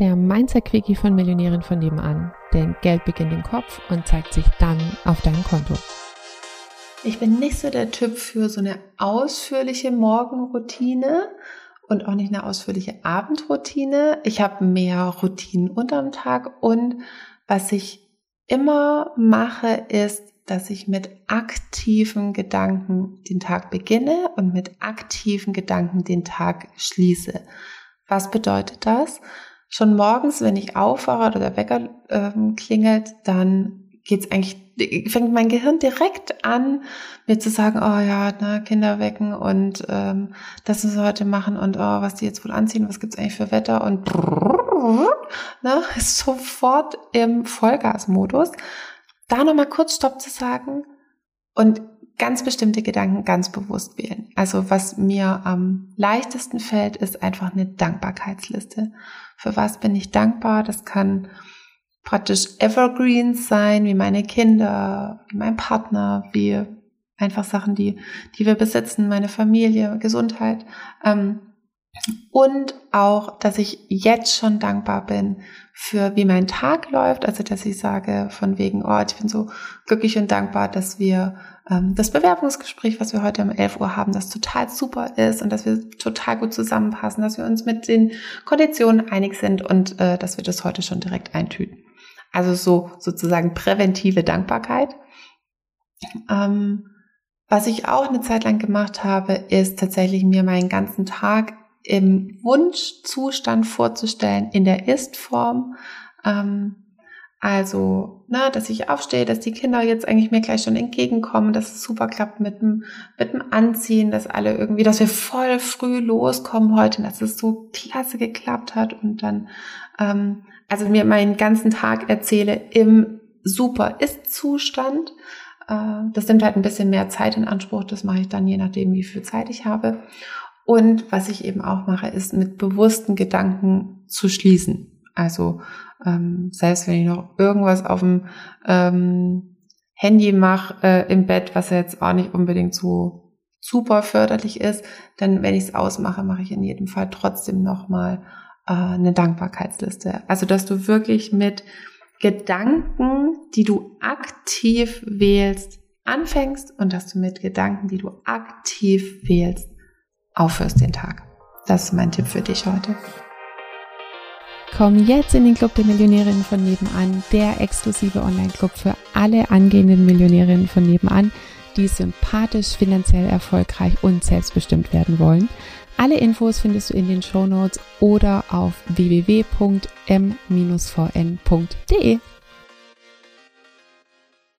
der Mindset-Quickie von Millionären von nebenan. Denn Geld beginnt im Kopf und zeigt sich dann auf deinem Konto. Ich bin nicht so der Typ für so eine ausführliche Morgenroutine und auch nicht eine ausführliche Abendroutine. Ich habe mehr Routinen unterm Tag und was ich immer mache, ist, dass ich mit aktiven Gedanken den Tag beginne und mit aktiven Gedanken den Tag schließe. Was bedeutet das? Schon morgens, wenn ich aufwache oder der Wecker ähm, klingelt, dann geht's eigentlich, fängt mein Gehirn direkt an, mir zu sagen, oh ja, ne, Kinder wecken und ähm, das müssen wir heute machen und oh, was die jetzt wohl anziehen, was gibt's eigentlich für Wetter und ne, ist sofort im Vollgasmodus. Da nochmal kurz Stopp zu sagen und ganz bestimmte Gedanken ganz bewusst wählen. Also was mir am leichtesten fällt, ist einfach eine Dankbarkeitsliste. Für was bin ich dankbar? Das kann praktisch Evergreens sein, wie meine Kinder, wie mein Partner, wie einfach Sachen, die, die wir besitzen, meine Familie, Gesundheit. Ähm, und auch, dass ich jetzt schon dankbar bin für wie mein Tag läuft. Also, dass ich sage von wegen, oh, ich bin so glücklich und dankbar, dass wir ähm, das Bewerbungsgespräch, was wir heute um 11 Uhr haben, das total super ist und dass wir total gut zusammenpassen, dass wir uns mit den Konditionen einig sind und äh, dass wir das heute schon direkt eintüten. Also so sozusagen präventive Dankbarkeit. Ähm, was ich auch eine Zeit lang gemacht habe, ist tatsächlich mir meinen ganzen Tag im Wunschzustand vorzustellen, in der Ist-Form. Ähm, also, ne, dass ich aufstehe, dass die Kinder jetzt eigentlich mir gleich schon entgegenkommen, dass es super klappt mit dem, mit dem Anziehen, dass alle irgendwie, dass wir voll früh loskommen heute, dass es so klasse geklappt hat und dann, ähm, also mir meinen ganzen Tag erzähle im super Ist-Zustand. Äh, das nimmt halt ein bisschen mehr Zeit in Anspruch, das mache ich dann je nachdem, wie viel Zeit ich habe. Und was ich eben auch mache, ist mit bewussten Gedanken zu schließen. Also ähm, selbst wenn ich noch irgendwas auf dem ähm, Handy mache äh, im Bett, was ja jetzt auch nicht unbedingt so super förderlich ist, dann wenn ich es ausmache, mache ich in jedem Fall trotzdem nochmal äh, eine Dankbarkeitsliste. Also dass du wirklich mit Gedanken, die du aktiv wählst, anfängst und dass du mit Gedanken, die du aktiv wählst, aufhörst den Tag. Das ist mein Tipp für dich heute. Komm jetzt in den Club der Millionärinnen von nebenan, der exklusive Online-Club für alle angehenden Millionärinnen von nebenan, die sympathisch, finanziell erfolgreich und selbstbestimmt werden wollen. Alle Infos findest du in den Show Notes oder auf www.m-vn.de.